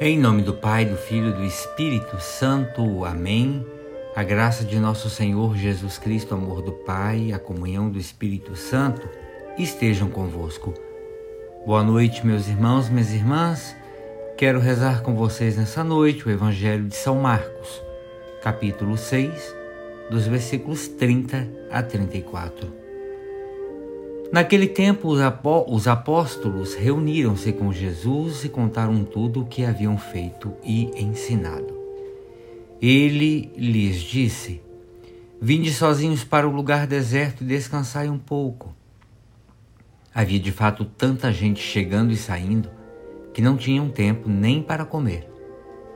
Em nome do Pai, do Filho e do Espírito Santo. Amém. A graça de nosso Senhor Jesus Cristo, amor do Pai, a comunhão do Espírito Santo estejam convosco. Boa noite, meus irmãos, minhas irmãs. Quero rezar com vocês nessa noite o Evangelho de São Marcos, capítulo 6, dos versículos 30 a 34. Naquele tempo, os apóstolos reuniram-se com Jesus e contaram tudo o que haviam feito e ensinado. Ele lhes disse: Vinde sozinhos para o lugar deserto e descansai um pouco. Havia de fato tanta gente chegando e saindo que não tinham tempo nem para comer.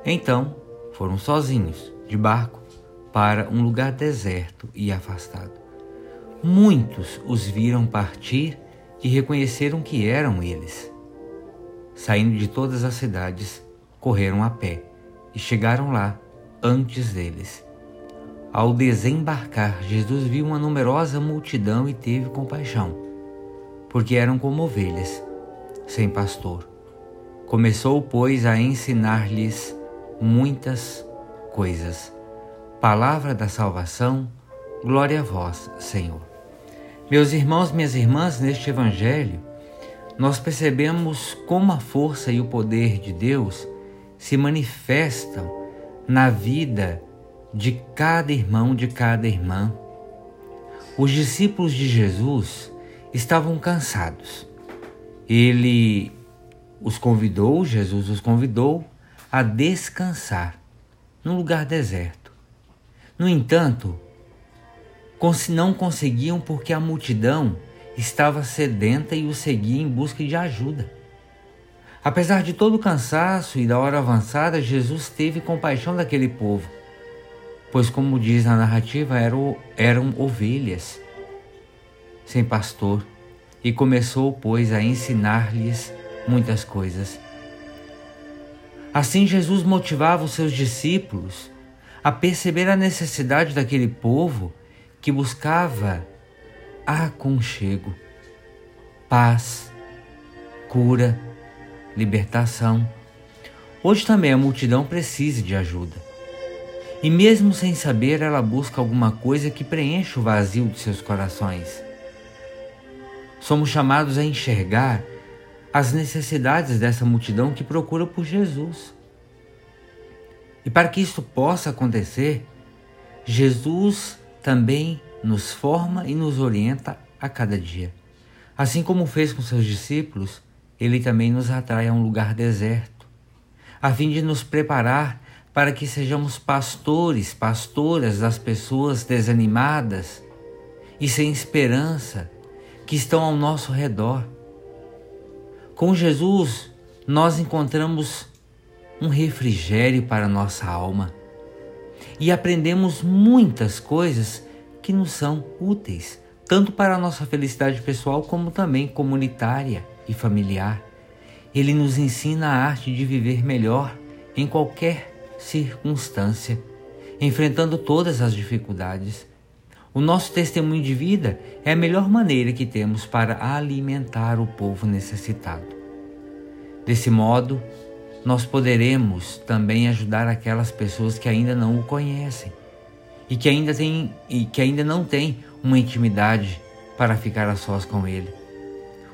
Então foram sozinhos, de barco, para um lugar deserto e afastado. Muitos os viram partir e reconheceram que eram eles. Saindo de todas as cidades, correram a pé e chegaram lá antes deles. Ao desembarcar, Jesus viu uma numerosa multidão e teve compaixão, porque eram como ovelhas, sem pastor. Começou, pois, a ensinar-lhes muitas coisas. Palavra da salvação, glória a vós, Senhor. Meus irmãos, minhas irmãs, neste Evangelho, nós percebemos como a força e o poder de Deus se manifestam na vida de cada irmão, de cada irmã. Os discípulos de Jesus estavam cansados. Ele os convidou, Jesus os convidou a descansar num lugar deserto. No entanto, não conseguiam porque a multidão estava sedenta e o seguia em busca de ajuda. Apesar de todo o cansaço e da hora avançada, Jesus teve compaixão daquele povo, pois, como diz na narrativa, eram, eram ovelhas sem pastor, e começou, pois, a ensinar-lhes muitas coisas. Assim, Jesus motivava os seus discípulos a perceber a necessidade daquele povo que buscava aconchego, paz, cura, libertação. Hoje também a multidão precisa de ajuda. E mesmo sem saber, ela busca alguma coisa que preencha o vazio de seus corações. Somos chamados a enxergar as necessidades dessa multidão que procura por Jesus. E para que isso possa acontecer, Jesus também nos forma e nos orienta a cada dia. Assim como fez com seus discípulos, ele também nos atrai a um lugar deserto, a fim de nos preparar para que sejamos pastores, pastoras das pessoas desanimadas e sem esperança que estão ao nosso redor. Com Jesus, nós encontramos um refrigério para nossa alma e aprendemos muitas coisas que nos são úteis, tanto para a nossa felicidade pessoal como também comunitária e familiar. Ele nos ensina a arte de viver melhor em qualquer circunstância, enfrentando todas as dificuldades. O nosso testemunho de vida é a melhor maneira que temos para alimentar o povo necessitado. Desse modo, nós poderemos também ajudar aquelas pessoas que ainda não o conhecem e que ainda, tem, e que ainda não têm uma intimidade para ficar a sós com Ele.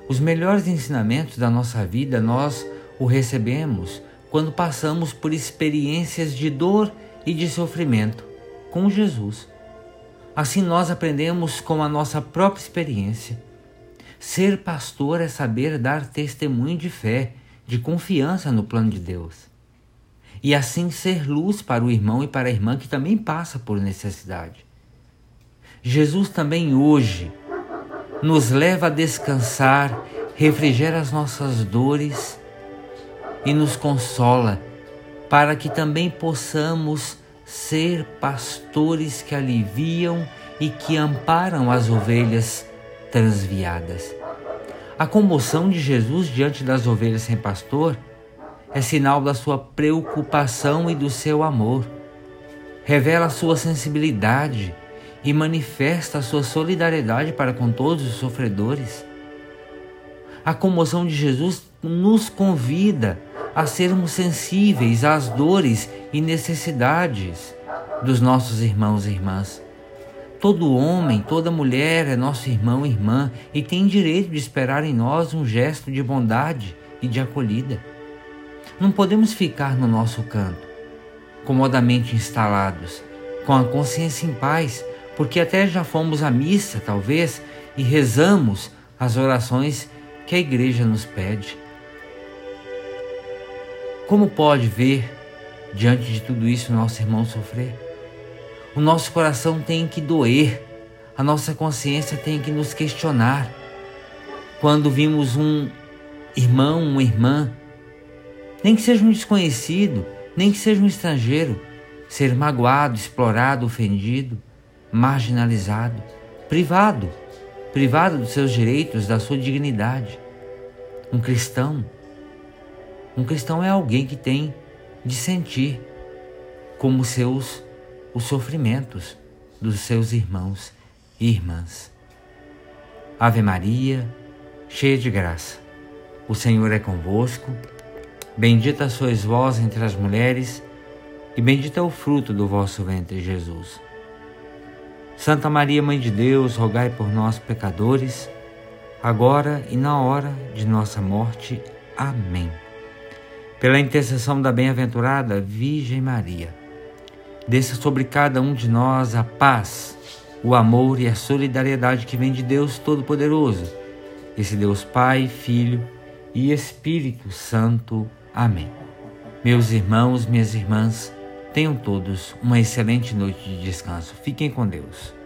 Os melhores ensinamentos da nossa vida nós o recebemos quando passamos por experiências de dor e de sofrimento com Jesus. Assim nós aprendemos com a nossa própria experiência. Ser pastor é saber dar testemunho de fé de confiança no plano de Deus. E assim ser luz para o irmão e para a irmã que também passa por necessidade. Jesus também hoje nos leva a descansar, refrigera as nossas dores e nos consola para que também possamos ser pastores que aliviam e que amparam as ovelhas transviadas. A comoção de Jesus diante das ovelhas sem pastor é sinal da sua preocupação e do seu amor. Revela a sua sensibilidade e manifesta a sua solidariedade para com todos os sofredores. A comoção de Jesus nos convida a sermos sensíveis às dores e necessidades dos nossos irmãos e irmãs. Todo homem, toda mulher é nosso irmão e irmã e tem direito de esperar em nós um gesto de bondade e de acolhida. Não podemos ficar no nosso canto, comodamente instalados, com a consciência em paz, porque até já fomos à missa, talvez, e rezamos as orações que a igreja nos pede. Como pode ver, diante de tudo isso, nosso irmão sofrer? O nosso coração tem que doer, a nossa consciência tem que nos questionar. Quando vimos um irmão, uma irmã, nem que seja um desconhecido, nem que seja um estrangeiro, ser magoado, explorado, ofendido, marginalizado, privado privado dos seus direitos, da sua dignidade. Um cristão, um cristão é alguém que tem de sentir como seus os sofrimentos dos seus irmãos e irmãs. Ave Maria, cheia de graça, o Senhor é convosco. Bendita sois vós entre as mulheres, e bendito é o fruto do vosso ventre, Jesus. Santa Maria, Mãe de Deus, rogai por nós, pecadores, agora e na hora de nossa morte. Amém. Pela intercessão da bem-aventurada Virgem Maria, desça sobre cada um de nós a paz, o amor e a solidariedade que vem de Deus Todo-Poderoso, esse Deus Pai, Filho e Espírito Santo. Amém. Meus irmãos, minhas irmãs, Tenham todos uma excelente noite de descanso. Fiquem com Deus.